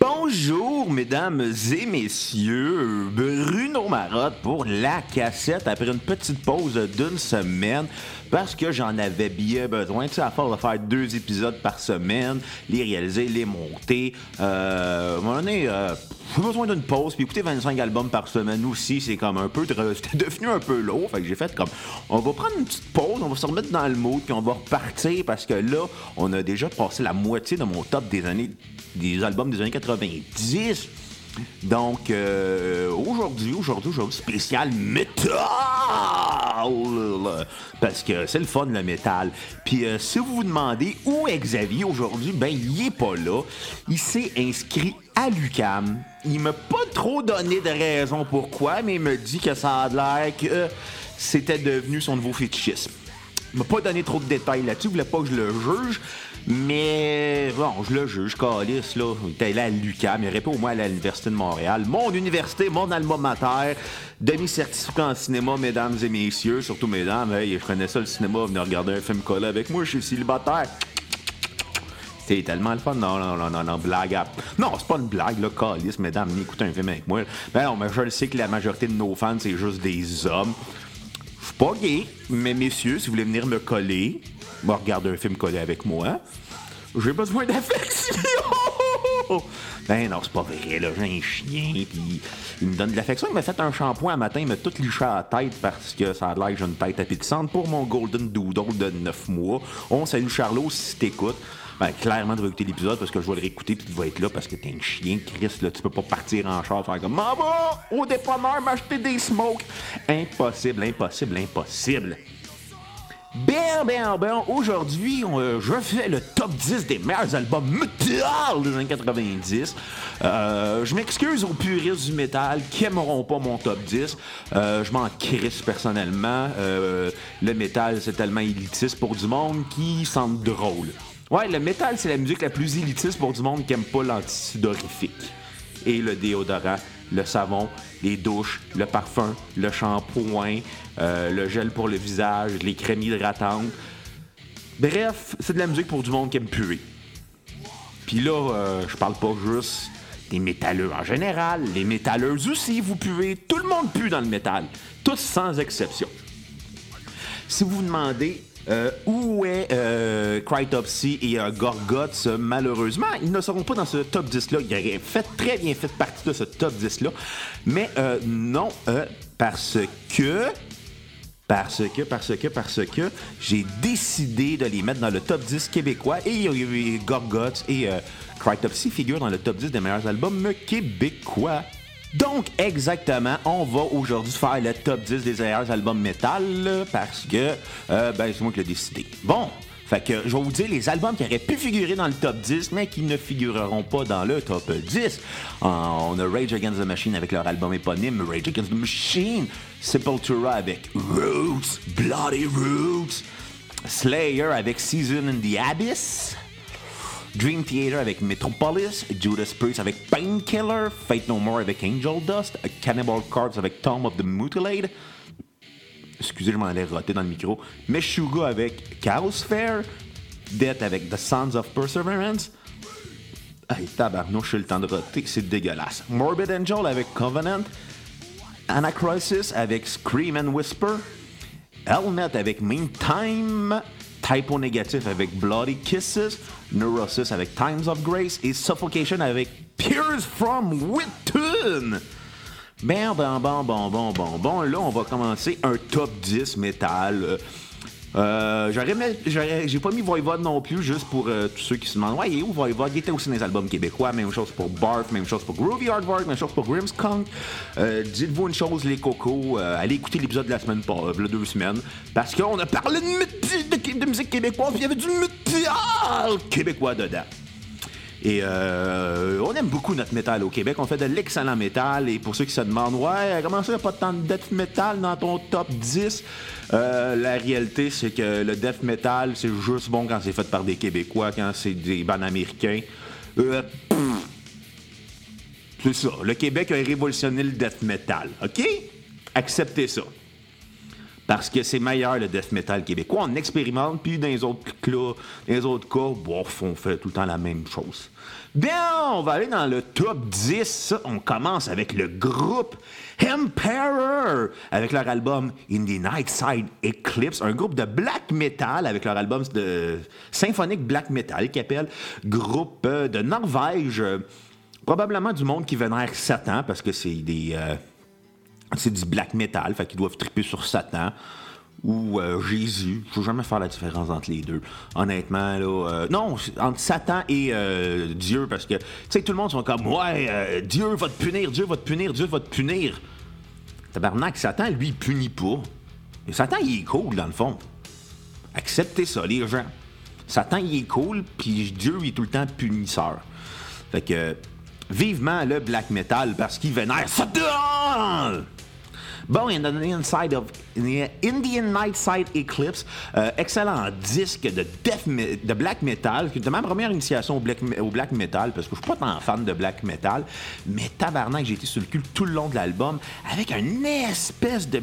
Bonjour, mesdames et messieurs. Bruno Marotte pour la cassette après une petite pause d'une semaine parce que j'en avais bien besoin. Tu sais, à force de faire deux épisodes par semaine, les réaliser, les monter. Euh, à un moment donné, euh, j'ai besoin d'une pause. Puis écouter 25 albums par semaine aussi, c'est comme un peu. C'était devenu un peu lourd. Fait que j'ai fait comme. On va prendre une petite pause, on va se remettre dans le mood, puis on va repartir parce que là, on a déjà passé la moitié de mon top des années. des albums des années 90. Donc, euh, aujourd'hui, aujourd'hui, aujourd'hui, spécial métal! Parce que c'est le fun, le métal. Puis, euh, si vous vous demandez où est Xavier aujourd'hui, ben, il est pas là. Il s'est inscrit à l'UCAM. Il m'a pas trop donné de raison pourquoi, mais il me dit que ça a l'air que c'était devenu son nouveau fétichisme. Il m'a pas donné trop de détails là-dessus, il voulait pas que je le juge. Mais bon, je le juge, Calis, là. Il était là à l'UQAM, il aurait au moins à l'Université de Montréal. Mon université, mon alma mater, demi-certificat en cinéma, mesdames et messieurs, surtout mesdames. Hey, je connais ça le cinéma, venez regarder un film collé avec moi, je suis célibataire. C'est tellement le fun. Non, non, non, non, non, blague. Non, c'est pas une blague, là, Calis, mesdames, venez écouter un film avec moi. Ben non, mais je le sais que la majorité de nos fans, c'est juste des hommes. Pas gay, mais messieurs, si vous voulez venir me coller, va regarder un film collé avec moi. J'ai besoin d'affection! Ben non, c'est pas vrai, là. J'ai un chien, puis il me donne de l'affection. Il m'a fait un shampoing un matin, il m'a tout liché à la tête parce que ça a l'air que j'ai une tête appétissante pour mon Golden Doodle de 9 mois. On salue Charlot si t'écoutes. Ben, clairement, tu vas écouter l'épisode parce que je vais le réécouter puis tu vas être là parce que t'es un chien, Chris, là. Tu peux pas partir en char faire comme Maman, au dépanneur m'acheter des smokes. Impossible, impossible, impossible. Bien, bien, bien, aujourd'hui, euh, je fais le top 10 des meilleurs albums métal des années 90. Euh, je m'excuse aux puristes du métal qui aimeront pas mon top 10. Euh, je m'en crisse personnellement. le métal, c'est tellement élitiste pour du monde qui semble drôle. Ouais, le métal, c'est la musique la plus élitiste pour du monde qui aime pas l'antisudorifique. Et le déodorant, le savon, les douches, le parfum, le shampoing, euh, le gel pour le visage, les crèmes hydratantes. Bref, c'est de la musique pour du monde qui aime puer. Puis là, euh, je parle pas juste des métalleux en général, les métalleuses aussi, vous puez. Tout le monde pue dans le métal. Tous sans exception. Si vous vous demandez euh, où est euh, Crytopsy et euh, Gorgoth, malheureusement, ils ne seront pas dans ce top 10-là. Ils auraient fait très bien fait partie de ce top 10-là. Mais non, parce que parce que, parce que, parce que j'ai décidé de les mettre dans le top 10 québécois et Gorgoth et Crytopsy figurent dans le top 10 des meilleurs albums québécois. Donc, exactement, on va aujourd'hui faire le top 10 des meilleurs albums métal parce que euh, ben, c'est moi qui l'ai décidé. Bon, fait que je vais vous dire les albums qui auraient pu figurer dans le top 10, mais qui ne figureront pas dans le top 10. on a Rage Against the Machine avec leur album éponyme, Rage Against the Machine, Sepultura avec Roots, Bloody Roots, Slayer avec Season in the Abyss. Dream Theater avec Metropolis, Judas Priest avec Painkiller, Fate No More avec Angel Dust, Cannibal Corpse avec Tomb of the Mutilate, excusez, je m'en allais roter dans le micro, Meshuga avec Chaos Fair, Death avec The Sons of Perseverance, Hey, tabarnouche, j'ai le temps de roter, c'est dégueulasse. Morbid Angel avec Covenant, Anacrosis avec Scream and Whisper, Helmet avec Meantime, Typo Négatif avec Bloody Kisses, Neurosis avec Times of Grace et Suffocation avec Peers from Witton. Ben, bon, bon, bon, bon, bon, bon. Là, on va commencer un top 10 métal. Euh, j'aurais, j'ai pas mis Voivod non plus, juste pour euh, tous ceux qui se demandent Ouais, il est où Voivod Il était aussi dans les albums québécois. Même chose pour Barf, même chose pour Groovy Hardwork, même chose pour Grimmskunk. Euh, dites-vous une chose, les cocos, euh, allez écouter l'épisode de la semaine de deux semaines, parce qu'on a parlé de, de, musique québécoise, il y avait du métal québécois dedans. Et euh, on aime beaucoup notre métal au Québec. On fait de l'excellent métal. Et pour ceux qui se demandent, ouais, comment ça, il n'y a pas tant de death metal dans ton top 10 euh, La réalité, c'est que le death metal, c'est juste bon quand c'est fait par des Québécois, quand c'est des bandes américains. Euh, c'est ça. Le Québec a révolutionné le death metal. OK? Acceptez ça. Parce que c'est meilleur le death metal québécois. On expérimente, puis dans les autres dans les autres cas, bof, on fait tout le temps la même chose. Bien, on va aller dans le top 10. On commence avec le groupe Emperor avec leur album In the Nightside Eclipse, un groupe de black metal avec leur album de symphonique black metal qui appelle groupe de Norvège. Probablement du monde qui vénère Satan parce que c'est des. Euh, c'est du black metal, fait qu'ils doivent triper sur Satan ou euh, Jésus. Il faut jamais faire la différence entre les deux. Honnêtement, là. Euh, non, entre Satan et Dieu, parce que, tu sais, tout le monde sont comme, ouais, Dieu va te punir, Dieu va te punir, Dieu va te punir. Tabarnak, Satan, lui, il punit pas. Satan, il est cool, dans le fond. Acceptez ça, les gens. Satan, il est cool, puis Dieu, il est tout le temps punisseur. Fait que, vivement le black metal parce qu'il vénère Satan! Bon, in the inside of Indian Nightside Eclipse, euh, excellent disque de de black metal, de ma première initiation au black, metal, parce que je suis pas tant fan de black metal, mais tabarnak, j'ai été sur le cul tout le long de l'album, avec une espèce de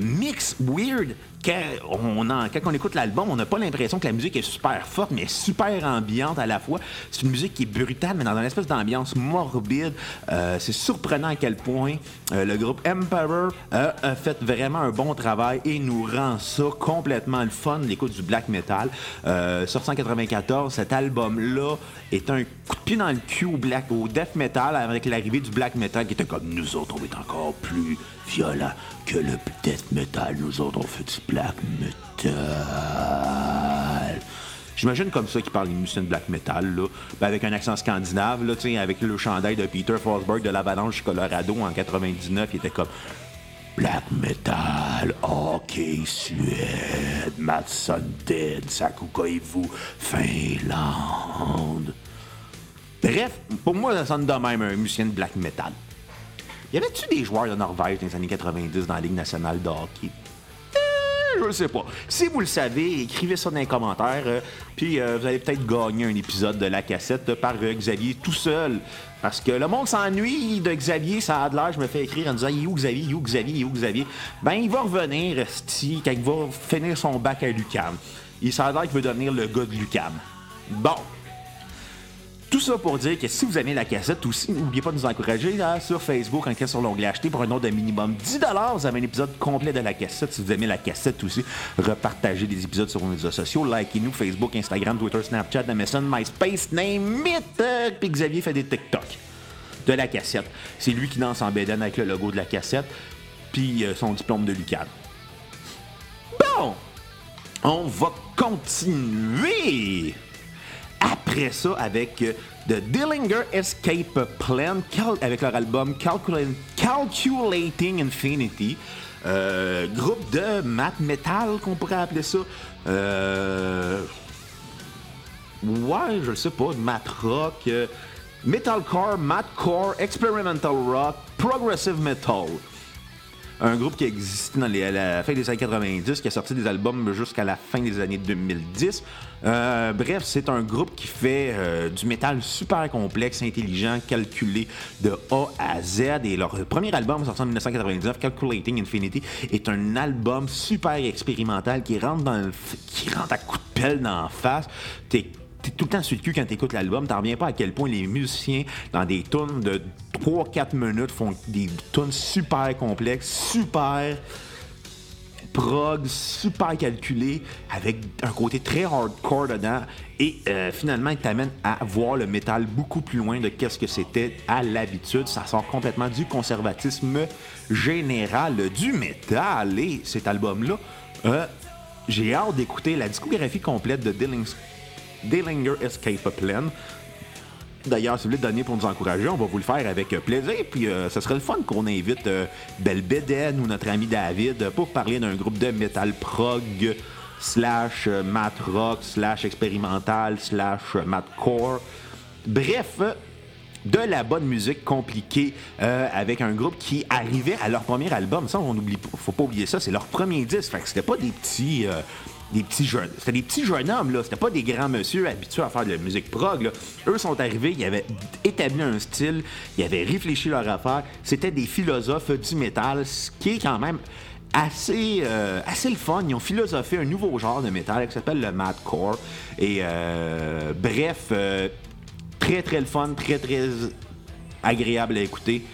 mix weird quand on, écoute l'album, on n'a pas l'impression que la musique est super forte, mais super ambiante à la fois. C'est une musique qui est brutale, mais dans une espèce d'ambiance morbide. Euh, c'est surprenant à quel point euh, le groupe Emperor a fait vraiment un bon travail et nous rend ça complètement le fun, l'écoute du black metal. Euh, sur 194, cet album-là est un coup de pied dans le cul au, black, au death metal avec l'arrivée du black metal qui était comme nous autres, on est encore plus violent que le death metal. Nous autres, on fait du black metal. J'imagine comme ça qu'il parle une musiciens de black metal, là, ben avec un accent scandinave, là, avec le chandail de Peter Forsberg de l'Avalanche Colorado en 99, il était comme Black metal, ok, Suède, Matson Dead, Sakukoivu, Finlande. Bref, pour moi, ça sonne de même un musicien de black metal. Y avait-tu des joueurs de Norvège dans les années 90 dans la Ligue nationale de hockey? Je sais pas. Si vous le savez, écrivez ça dans les commentaires. Euh, puis euh, vous allez peut-être gagner un épisode de la cassette par euh, Xavier tout seul. Parce que le monde s'ennuie de Xavier, ça a de l'air, je me fais écrire en disant Il est où Xavier, il est où Xavier, il est où Xavier? Ben, il va revenir, quand il va finir son bac à l'UCAM. Il l'air qu'il veut devenir le gars de l'UCAM. Bon, tout ça pour dire que si vous aimez la cassette aussi, n'oubliez pas de nous encourager sur Facebook, en sur l'onglet acheter pour un nom de minimum 10 Vous avez un épisode complet de la cassette. Si vous aimez la cassette aussi, repartagez des épisodes sur vos réseaux sociaux. Likez-nous Facebook, Instagram, Twitter, Snapchat, MSN, MySpace, name it. Puis Xavier fait des TikTok de la cassette. C'est lui qui danse en BDN avec le logo de la cassette, puis euh, son diplôme de Lucan. Bon, on va continuer ça avec euh, The Dillinger Escape Plan avec leur album Calculating Infinity. Euh, groupe de math metal qu'on pourrait appeler ça. Euh, ouais, je sais pas, math rock, metalcore, mathcore, experimental rock, progressive metal un groupe qui existait dans à la fin des années 90, qui a sorti des albums jusqu'à la fin des années 2010. Euh, bref, c'est un groupe qui fait euh, du métal super complexe, intelligent, calculé de A à Z. Et leur premier album, sorti en 1999, Calculating Infinity, est un album super expérimental qui rentre, dans qui rentre à coups de pelle dans la face. T'es t'es tout le temps sur le cul quand t'écoutes l'album. T'en reviens pas à quel point les musiciens, dans des tunes de 3-4 minutes, font des tunes super complexes, super prog, super calculé, avec un côté très hardcore dedans. Et euh, finalement, il t'amène à voir le métal beaucoup plus loin de qu'est-ce que c'était à l'habitude. Ça sort complètement du conservatisme général du métal. Et cet album-là, euh, j'ai hâte d'écouter la discographie complète de Dilling Dillinger Escape Plan. D'ailleurs, si vous voulez donner pour nous encourager, on va vous le faire avec plaisir. Puis, euh, ce serait le fun qu'on invite euh, ou notre ami David pour parler d'un groupe de metal prog slash euh, mat rock slash expérimental slash core. Bref, de la bonne musique compliquée avec un groupe qui arrivait à leur premier album. Ça, on oublie, faut pas oublier ça, c'est leur premier disque. Fait que c'était pas des petits C'était des petits jeunes hommes, là. C'était pas des grands monsieur habitués à faire de la musique prog. Eux sont arrivés, ils avaient établi un style, ils avaient réfléchi leur affaire. C'était des philosophes du métal, ce qui est quand même assez, euh, assez le fun. Ils ont philosophé un nouveau genre de métal qui s'appelle le madcore. Et euh, bref, euh, très très le fun, très très agréable à écouter.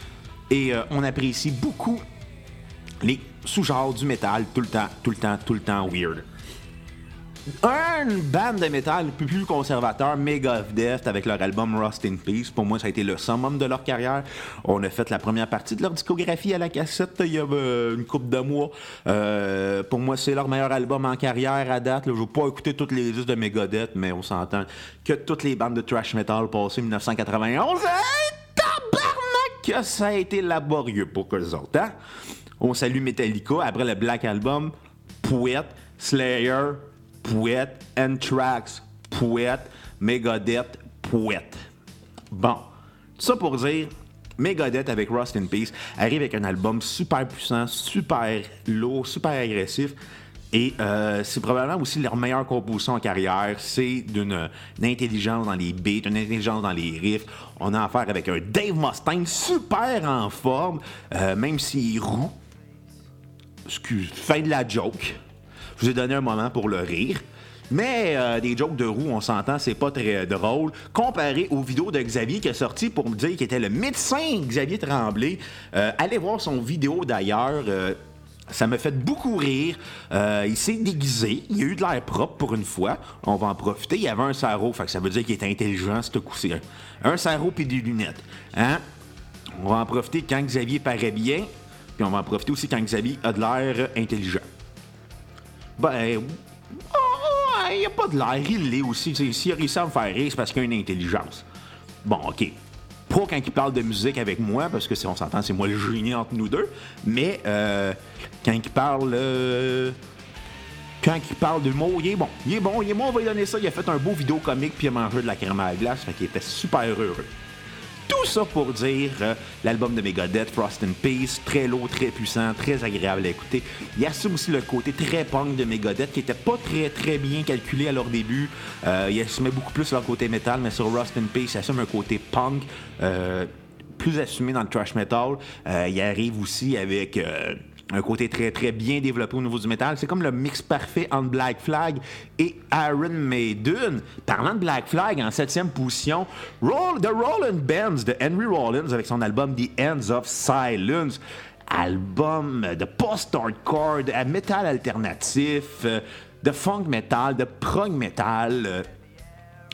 Et on apprécie beaucoup les sous-genres du métal tout le temps, tout le temps, tout le temps weird un band de métal plus, conservateur, Mega Death, avec leur album Rust in Peace. Pour moi, ça a été le summum de leur carrière. On a fait la première partie de leur discographie à la cassette il y a une couple de mois. Euh, pour moi, c'est leur meilleur album en carrière à date. Je ne vais pas écouter toutes les listes de Megadeth, mais on s'entend que toutes les bandes de thrash metal passées 1991, hey, tabarnak, que ça a été laborieux pour eux autres. Hein? On salue Metallica après le Black Album, Pouette, Slayer, Pouette, Anthrax, Pouette, Megadeth, Pouette. Bon, tout ça pour dire, Megadeth avec Rust in Peace arrive avec un album super puissant, super lourd, super agressif. Et euh, c'est probablement aussi leur meilleure composition en carrière. C'est d'une intelligence dans les beats, une intelligence dans les riffs. On a affaire avec un Dave Mustaine super en forme, euh, même s'il est roux. Excuse, fin de la joke. Je vous ai donné un moment pour le rire. Mais euh, des jokes de roue, on s'entend, c'est pas très drôle. Comparé aux vidéos de Xavier qui est sorti pour me dire qu'il était le médecin Xavier Tremblay. Euh, allez voir son vidéo d'ailleurs. Euh, ça me fait beaucoup rire. il s'est déguisé. Il a eu de l'air propre pour une fois. On va en profiter. Il avait un sarreau. Fait que ça veut dire qu'il est intelligent, ce coup-ci. Un sarreau puis des lunettes. Hein? On va en profiter quand Xavier paraît bien. Puis on va en profiter aussi quand Xavier a de l'air intelligent. Ben, il n'y a pas de l'air, il l'est aussi. S'il a réussi à me faire rire, c'est parce qu'il a une intelligence. Bon, OK. Pas quand il parle de musique avec moi, parce que si on s'entend, c'est moi le génie entre nous deux. Mais euh, quand il parle. Euh, quand il parle de mots, il est bon. Il est bon, il est bon, on va lui donner ça. Il a fait un beau vidéo comique puis il a mangé de la crème à la glace, fait qu'il était super heureux. Tout ça pour dire euh, l'album de Megadeth, Frost and Peace, très lourd, très puissant, très agréable à écouter. Il y a aussi le côté très punk de Megadeth qui était pas très très bien calculé à leur début. Euh, il assumait beaucoup plus leur côté metal, mais sur Rust and Peace, il assume un côté punk. Euh, plus assumé dans le thrash metal. il arrive aussi avec un côté très très bien développé au niveau du métal. C'est comme le mix parfait entre Black Flag et Iron Maiden. Parlant de Black Flag, en septième position, Roll, The Rollin' Bands de Henry Rollins avec son album The Ends of Silence. Album de post-hardcore, de metal alternatif, euh, de funk metal, de prog metal.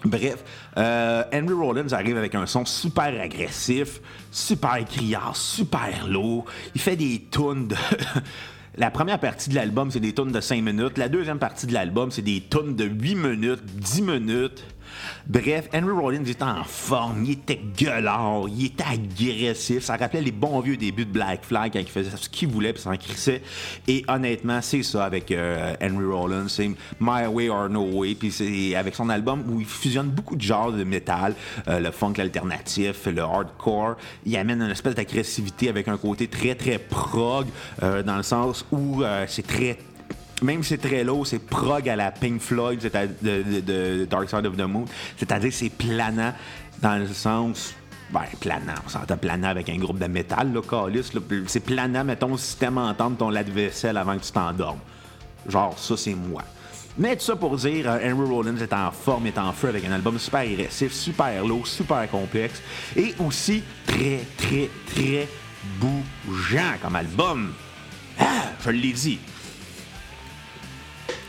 Euh, Bref, euh, Henry Rollins arrive avec un son super agressif, super criard, super lourd. Il fait des tunes de. La première partie de l'album, c'est des tunes de 5 minutes. La deuxième partie de l'album, c'est des tunes de 8 minutes, 10 minutes. Bref, Henry Rollins était en forme, il était gueulard, il était agressif. Ça rappelait les bons vieux débuts de Black Flag quand il faisait ce qu'il voulait puis s'en crissait. Et honnêtement, c'est ça avec euh, Henry Rollins. C'est My Way or No Way. Puis c'est avec son album où il fusionne beaucoup de genres de métal, euh, le funk alternatif, le hardcore. Il amène une espèce d'agressivité avec un côté très très prog euh, dans le sens où c'est très même si c'est très lourd, c'est prog à la Pink Floyd de, Dark Side of the Moon. C'est-à-dire c'est planant dans le sens. Ben, planant, on s'entend planant avec un groupe de métal, là, Calis. C'est planant, mettons, si t'aimes entendre ton lave-vaisselle avant que tu t'endormes. Genre, ça, c'est moi. Mais tout ça pour dire, euh, Henry Rollins est en forme, est en feu avec un album super agressif, super lourd, super complexe et aussi très, très, très bougeant comme album. Ah, je l'ai dit,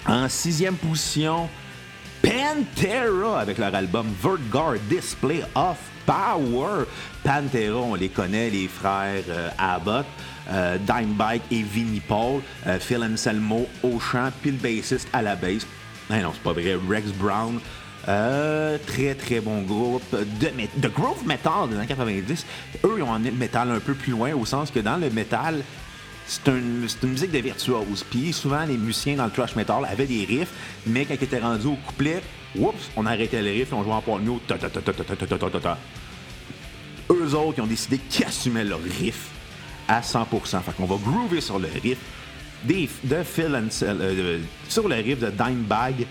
en sixième position, Pantera avec leur album Vertgard Display of Power. Pantera, on les connaît, les frères euh, Abbott. Euh, Dimebike et Vinnie Paul, euh, Phil Anselmo au chant, puis le bassiste à la bass. Non, non, c'est pas vrai. Rex Brown, très très bon groupe de, de groove metal des années 90. Eux, ils ont un métal un peu plus loin au sens que dans le métal, c'est une, musique de virtuose. Puis souvent, les musiciens dans le thrash metal avaient des riffs, mais quand ils étaient rendus au couplet, oups, on arrêtait le riff et on jouait en part nous. Eux autres, ils ont décidé qu'ils assumaient leur riff à 100%. Fait qu'on va groover sur le riff. des, de Phil euh, sur le riff de Dimebag,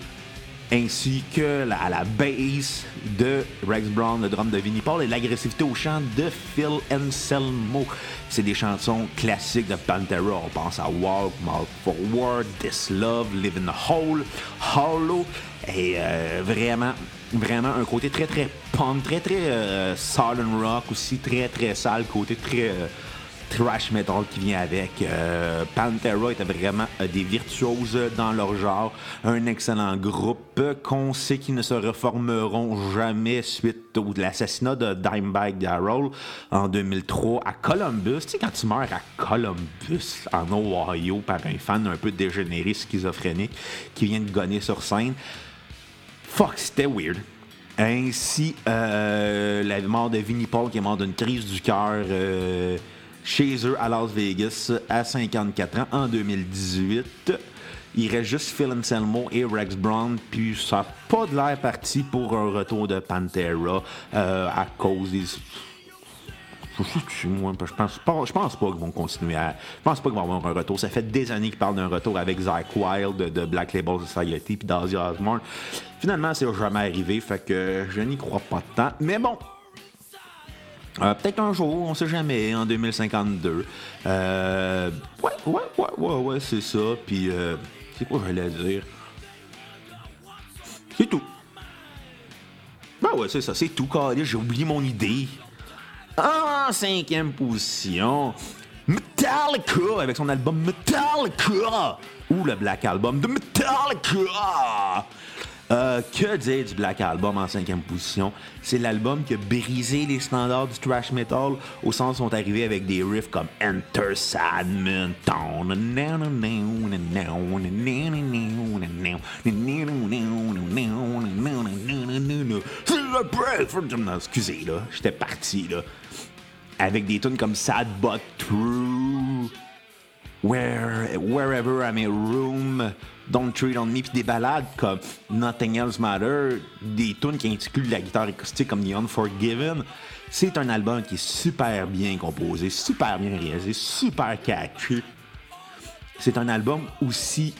ainsi que la, à la bass de Rex Brown, le drum de Vinnie Paul et l'agressivité au chant de Phil Anselmo. C'est des chansons classiques de Pantera. On pense à Walk, Mark Forward, This Love, Live in the Hole, Hollow. Et euh, vraiment, vraiment un côté très très punk, très très euh, Southern rock aussi, très très sale, côté très euh, trash metal qui vient avec. Euh, Pantera était vraiment euh, des virtuoses dans leur genre, un excellent groupe qu'on sait qu'ils ne se reformeront jamais suite au l'assassinat de Dimebag Darrell en 2003 à Columbus. Tu sais, quand tu meurs à Columbus, en Ohio, par un fan un peu dégénéré schizophrénique qui vient de gonner sur scène, fuck, c'était weird. Ainsi, euh, la mort de Vinnie Paul qui est mort d'une crise du cœur euh, chez eux à Las Vegas à 54 ans en 2018. Il reste juste Phil Anselmo et Rex Brown, puis ça n'a pas de l'air parti pour un retour de Pantera euh, à cause des. Je sais moi, je pense pas, je pense pas qu'ils vont continuer à. Je pense pas qu'ils vont avoir un retour. Ça fait des années qu'ils parlent d'un retour avec Zach Wild de, de Black Label Society puis d'Ozzy Osbourne. Finalement, c'est jamais arrivé, fait que je n'y crois pas tant. Mais bon, euh, Peut-être un jour, on sait jamais, en 2052. Euh, ouais, ouais, ouais, ouais, ouais, c'est ça. Puis, euh, c'est quoi j'allais dire? C'est tout. Ben ouais, c'est ça, c'est tout, carré. J'ai oublié mon idée. En cinquième position, Metallica avec son album Metallica. Ou le Black Album de Metallica. Euh, que dire du Black Album en cinquième position? C'est l'album qui a brisé les standards du thrash metal au sens où sont arrivés avec des riffs comme Enter Sadman. Excusez, là, j'étais parti, là. Avec des tunes comme Sad But True. Where, wherever I'm in room, Don't Treat on Me, puis des ballades comme Nothing Else Matter, des tunes qui incluent la guitare acoustique comme The Unforgiven. C'est un album qui est super bien composé, super bien réalisé, super catchy. C'est un album aussi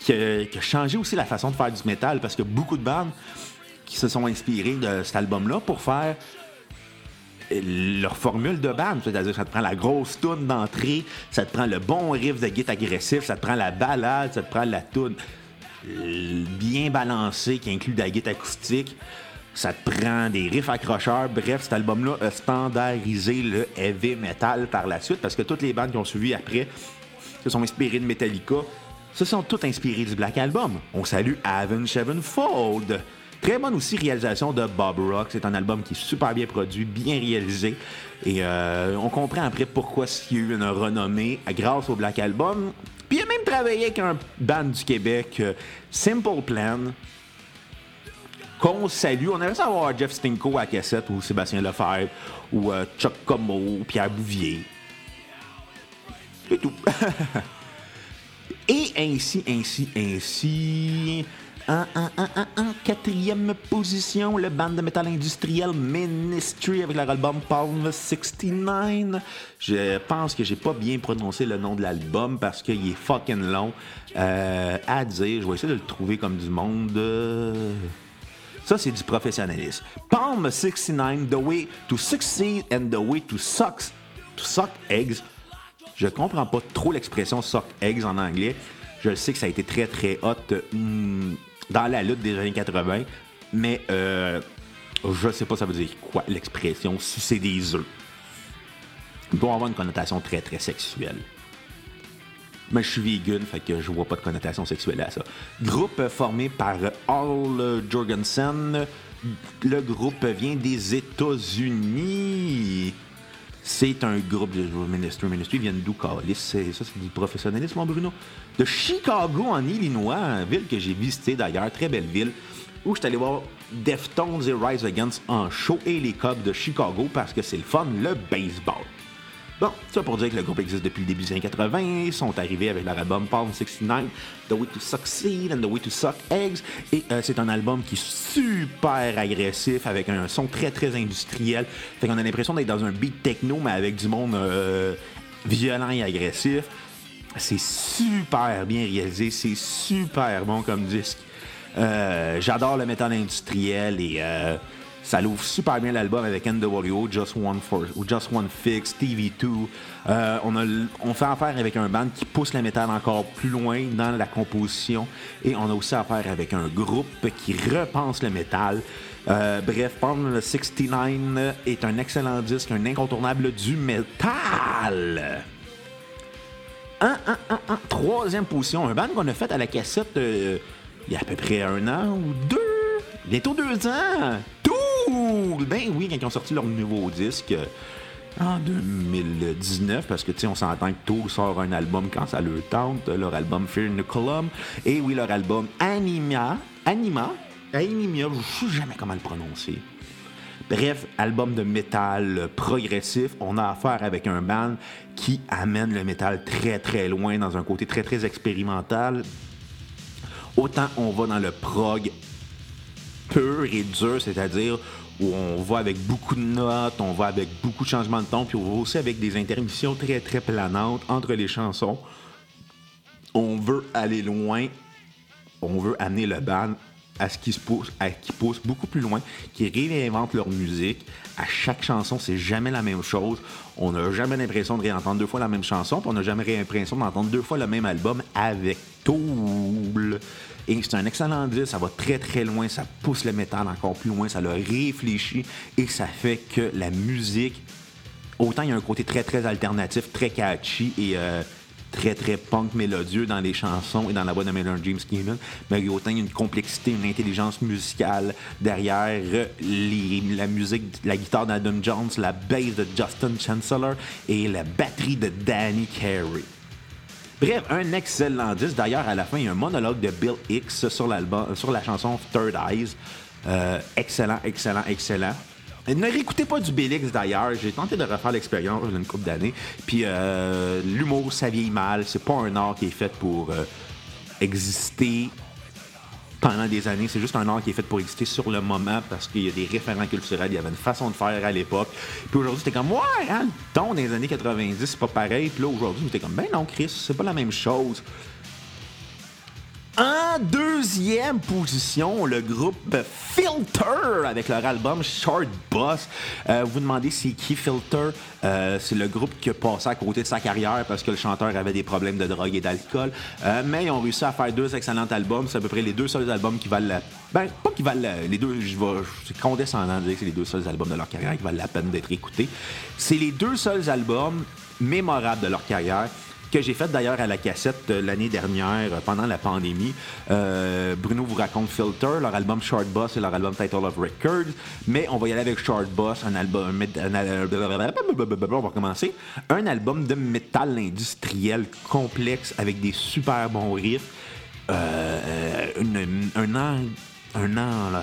qui a, changé aussi la façon de faire du métal parce que beaucoup de bandes qui se sont inspirées de cet album-là pour faire leur formule de bande. C'est-à-dire ça te prend la grosse toune d'entrée, ça te prend le bon riff de guitare agressif, ça te prend la balade, ça te prend la toune bien balancée qui inclut de la guitare acoustique. Ça te prend des riffs accrocheurs. Bref, cet album-là a standardisé le heavy metal par la suite parce que toutes les bandes qui ont suivi après se sont inspirées de Metallica, se sont toutes inspirées du Black Album. On salue Avenged Sevenfold. Très bonne aussi réalisation de Bob Rock. C'est un album qui est super bien produit, bien réalisé. Et euh, on comprend après pourquoi il y a eu une renommée grâce au Black Album. Puis il a même travaillé avec un band du Québec, euh, Simple Plan, qu'on salue. On aimerait savoir Jeff Stinko à cassette ou Sébastien Lefebvre ou euh, Chuck Como ou Pierre Bouvier. C'est tout. Et ainsi, ainsi, ainsi. En, quatrième position, le band de métal industriel Ministry avec leur album Palm 69. Je pense que j'ai pas bien prononcé le nom de l'album parce qu'il est fucking long euh, à dire. Je vais essayer de le trouver comme du monde. Euh, Ça, c'est du professionnalisme. Palm 69, The Way to Succeed and The Way to Suck, to suck Eggs. Je comprends pas trop l'expression suck eggs en anglais. Je sais que ça a été très très hot hmm, dans la lutte des années 80, mais euh, je sais pas ça veut dire quoi l'expression sucer des œufs. Doit avoir une connotation très très sexuelle. Mais je suis vegan, fait que je vois pas de connotation sexuelle à ça. Groupe formé par Al Jorgensen. Le groupe vient des États-Unis. C'est un groupe de Ministry. Ministry vient d'où, Calis? Ça, c'est du professionnalisme, mon Bruno? De Chicago, en Illinois, ville que j'ai visitée d'ailleurs, très belle ville, où je suis allé voir Deftones et Rise Against en show et les Cubs de Chicago parce que c'est le fun, le baseball. Bon, ça pour dire que le groupe existe depuis le début des années 80. Ils sont arrivés avec leur album Palm 69, The Way to Succeed and The Way to Suck Eggs. Et euh, c'est un album qui est super agressif, avec un son très très industriel. Fait qu'on a l'impression d'être dans un beat techno, mais avec du monde euh, violent et agressif. C'est super bien réalisé, c'est super bon comme disque. Euh, j'adore le métal industriel et euh, ça l'ouvre super bien l'album avec NWO, Just One, for, Just One Fix, TV2. Euh, on, a, on fait affaire avec un band qui pousse le métal encore plus loin dans la composition et on a aussi affaire avec un groupe qui repense le métal. bref, Pound 69 est un excellent disque, un incontournable du métal. Un, troisième position, un band qu'on a fait à la cassette il y a à peu près un an ou deux, bientôt deux ans. Ben oui, quand ils ont sorti leur nouveau disque euh, en 2019, parce que tu sais, on s'entend que Tool sort un album quand ça le tente, leur album Fear in the Column, et oui, leur album Anima, Anima, Animia, je sais jamais comment le prononcer. Bref, album de métal progressif. On a affaire avec un band qui amène le métal très très loin dans un côté très très expérimental. Autant on va dans le prog pur et dur, c'est-à-dire où on va avec beaucoup de notes, on va avec beaucoup de changements de ton, puis on va aussi avec des intermissions très très planantes entre les chansons. On veut aller loin, on veut amener le band à ce qui se pousse, à qui pousse beaucoup plus loin, qui réinvente leur musique. À chaque chanson, c'est jamais la même chose. On n'a jamais l'impression de réentendre deux fois la même chanson, puis on n'a jamais l'impression d'entendre deux fois le même album avec Tool. Et c'est un excellent disque, ça va très très loin, ça pousse le métal encore plus loin, ça le réfléchit et ça fait que la musique, autant il y a un côté très très alternatif, très catchy et euh, très très punk mélodieux dans les chansons et dans la voix de Maynard James Keenan, mais autant il y a une complexité, une intelligence musicale derrière la musique, la guitare d'Adam Jones, la bass de Justin Chancellor et la batterie de Danny Carey. Bref, un excellent disque. D'ailleurs, à la fin, il y a un monologue de Bill Hicks sur, sur la chanson Third Eyes. Euh, excellent, excellent, excellent. Ne réécoutez pas du Bélix d'ailleurs. J'ai tenté de refaire l'expérience il y a une couple d'années. Puis euh, l'humour, ça vieillit mal. C'est pas un art qui est fait pour euh, exister pendant des années. C'est juste un art qui est fait pour exister sur le moment parce qu'il y a des référents culturels. Il y avait une façon de faire à l'époque. Puis aujourd'hui, c'était comme, ouais, hein, le ton des années 90, c'est pas pareil. Puis là, aujourd'hui, c'était comme, ben non, Chris, c'est pas la même chose. En deuxième position, le groupe Filter avec leur album Short Boss. Euh, vous vous demandez c'est qui Filter? Euh, C'est le groupe qui a passé à côté de sa carrière parce que le chanteur avait des problèmes de drogue et d'alcool. Euh, mais ils ont réussi à faire deux excellents albums. C'est à peu près les deux seuls albums qui valent la... Ben, pas qui valent les deux... Je vais... C'est condescendant de dire que c'est les deux seuls albums de leur carrière qui valent la peine d'être écoutés. C'est les deux seuls albums mémorables de leur carrière que j'ai fait d'ailleurs à la cassette l'année dernière euh, pendant la pandémie. Euh, Bruno vous raconte Filter, leur album Short Boss et leur album Title of Records. Mais on va y aller avec Short Boss, un album. on va commencer. Un album de métal industriel complexe avec des super bons riffs. Euh, un an. Un an,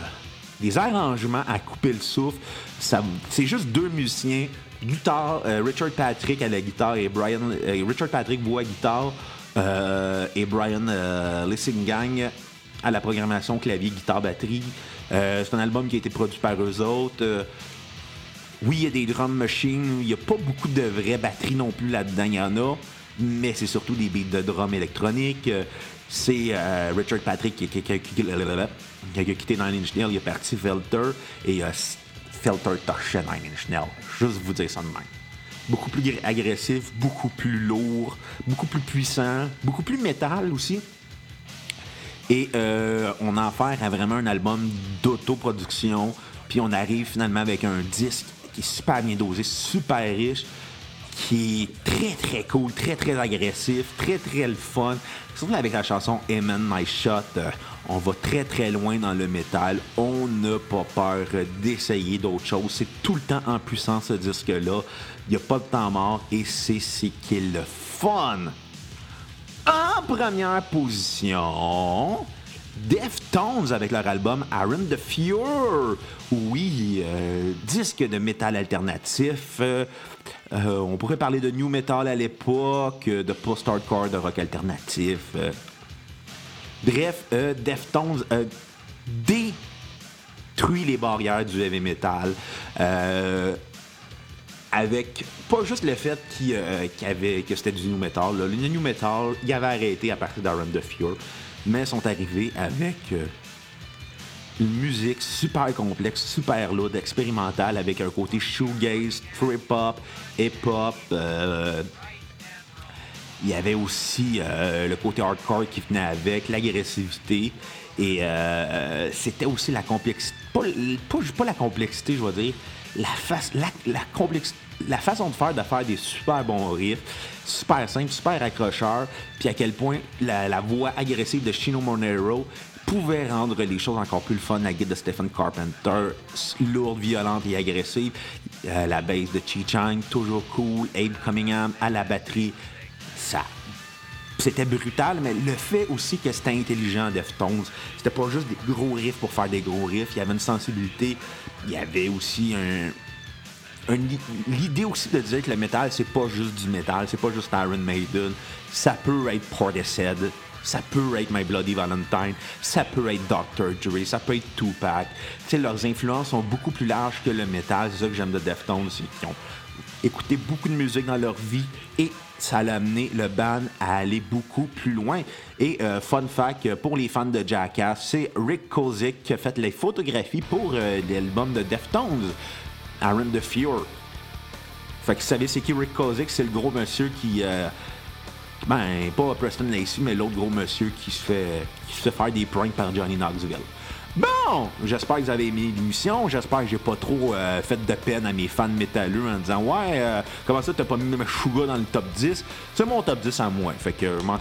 des arrangements à couper le souffle. C'est juste deux musiciens guitare, euh, Richard Patrick à la guitare et Brian. Euh, Richard Patrick voix guitare euh, et Brian Gang à la programmation clavier, guitare, batterie. c'est un album qui a été produit par eux autres. oui, il y a des drum machines, il n'y a pas beaucoup de vraies batteries non plus là-dedans, il y en a, mais c'est surtout des beats de drum électronique. C'est Richard Patrick qui, a quitté Nine Inch Nails, il est parti Velter et Filter Touch Nine Inch Nails. Juste vous dire ça de même. Beaucoup plus agressif, beaucoup plus lourd, beaucoup plus puissant, beaucoup plus métal aussi. Et euh, on a affaire à vraiment un album d'autoproduction. Puis on arrive finalement avec un disque qui est super bien dosé, super riche, qui est très très cool, très très agressif, très très le fun. Surtout avec la chanson Amen My Shot, euh, on va très très loin dans le métal. On n'a pas peur d'essayer d'autres choses. C'est tout le temps en puissance ce disque-là. Il n'y a pas de temps mort et c'est ce qui est le fun. En première position, Deftones avec leur album Aaron the Fure. Oui, euh, disque de métal alternatif. Euh, euh, on pourrait parler de new metal à l'époque, de post-hardcore, de rock alternatif. Bref, Deftones détruit les barrières du heavy metal. Avec pas juste le fait qu'il avait, que c'était du new metal. Le new metal, il avait arrêté à partir d'Aaron the Fear, mais sont arrivés avec une musique super complexe, super lourde, expérimentale, avec un côté shoegaze, trip-hop, hip-hop. Euh, il y avait aussi euh, le côté hardcore qui venait avec, l'agressivité. Et euh, c'était aussi la complexité. Pas, la complexité, je veux dire. La, façon de faire, de faire des super bons riffs, super simple, super accrocheur, puis à quel point la, la voix agressive de Chino Monero pouvait rendre les choses encore plus le fun. La guide de Stephen Carpenter, lourde, violente et agressive. Euh, la base de Chi Chang, toujours cool. Abe Cunningham à la batterie. Ça. C'était brutal, mais le fait aussi que c'était intelligent, Deftones, c'était pas juste des gros riffs pour faire des gros riffs. Il y avait une sensibilité. Il y avait aussi un, l'idée aussi de dire que le métal, c'est pas juste du métal, c'est pas juste Iron Maiden. Ça peut être Portishead, ça peut être My Bloody Valentine, ça peut être Dr. Dre, ça peut être Tupac. sais, leurs influences sont beaucoup plus larges que le métal. C'est ça que j'aime de Deftones, c'est qu'ils ont écouté beaucoup de musique dans leur vie et ça a amené le band à aller beaucoup plus loin. Et euh, fun fact, pour les fans de Jackass, c'est Rick Kozik qui a fait les photographies pour euh, l'album de Deftones, Aaron the Fear. Fait que vous savez c'est qui Rick Kozik? C'est le gros monsieur qui... Euh, ben, pas Preston Lacey, mais l'autre gros monsieur qui se fait, qui se fait faire des pranks par Johnny Knoxville. Bon, j'espère que vous avez aimé l'émission. J'espère que j'ai pas trop euh, fait de peine à mes fans métalleux en disant Ouais, euh, comment ça t'as pas mis Meshuga dans le top 10 C'est mon top 10 à moi, fait que je m'en.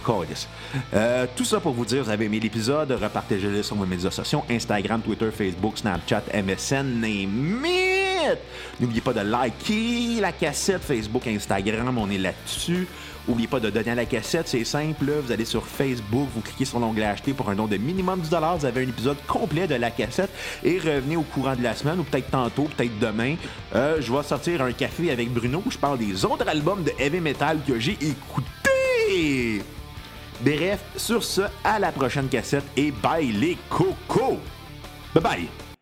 Euh, tout ça pour vous dire, vous avez aimé l'épisode, repartagez-le sur vos médias sociaux Instagram, Twitter, Facebook, Snapchat, MSN, name it N'oubliez pas de liker la cassette Facebook, Instagram, on est là-dessus. N'oubliez pas de donner à la cassette, c'est simple. Vous allez sur Facebook, vous cliquez sur l'onglet acheter pour un don de minimum 10 Vous avez un épisode complet de la cassette et revenez au courant de la semaine ou peut-être tantôt, peut-être demain. Euh, je vais sortir un café avec Bruno où je parle des autres albums de heavy metal que j'ai écoutés. Bref, sur ce, à la prochaine cassette et bye les cocos! Bye bye!